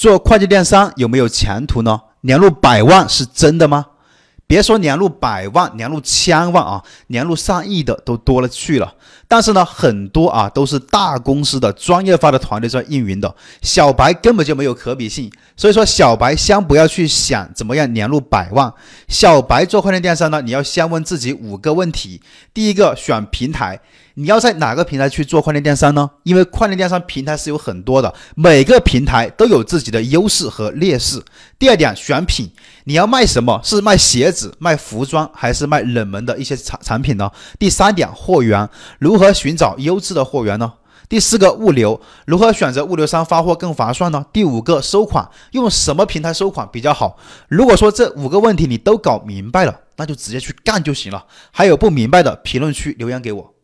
做快递电商有没有前途呢？年入百万是真的吗？别说年入百万，年入千万啊，年入上亿的都多了去了。但是呢，很多啊都是大公司的专业化的团队在运营的，小白根本就没有可比性。所以说，小白先不要去想怎么样年入百万。小白做快递电商呢，你要先问自己五个问题。第一个，选平台，你要在哪个平台去做跨境电商呢？因为跨境电商平台是有很多的，每个平台都有自己的优势和劣势。第二点，选品，你要卖什么？是卖鞋子、卖服装，还是卖冷门的一些产产品呢？第三点，货源，如何寻找优质的货源呢？第四个物流，如何选择物流商发货更划算呢？第五个收款，用什么平台收款比较好？如果说这五个问题你都搞明白了，那就直接去干就行了。还有不明白的，评论区留言给我。